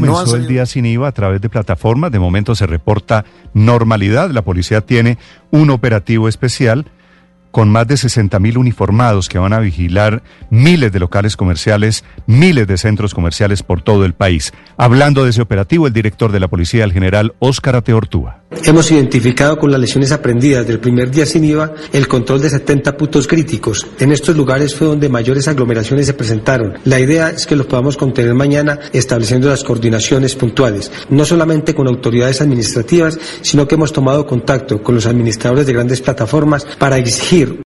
comenzó el día sin IVA a través de plataformas. De momento se reporta normalidad. La policía tiene un operativo especial con más de 60 mil uniformados que van a vigilar miles de locales comerciales, miles de centros comerciales por todo el país. Hablando de ese operativo, el director de la policía, el general Óscar Ateortúa. Hemos identificado con las lesiones aprendidas del primer día sin IVA el control de 70 puntos críticos. En estos lugares fue donde mayores aglomeraciones se presentaron. La idea es que los podamos contener mañana estableciendo las coordinaciones puntuales, no solamente con autoridades administrativas, sino que hemos tomado contacto con los administradores de grandes plataformas para exigir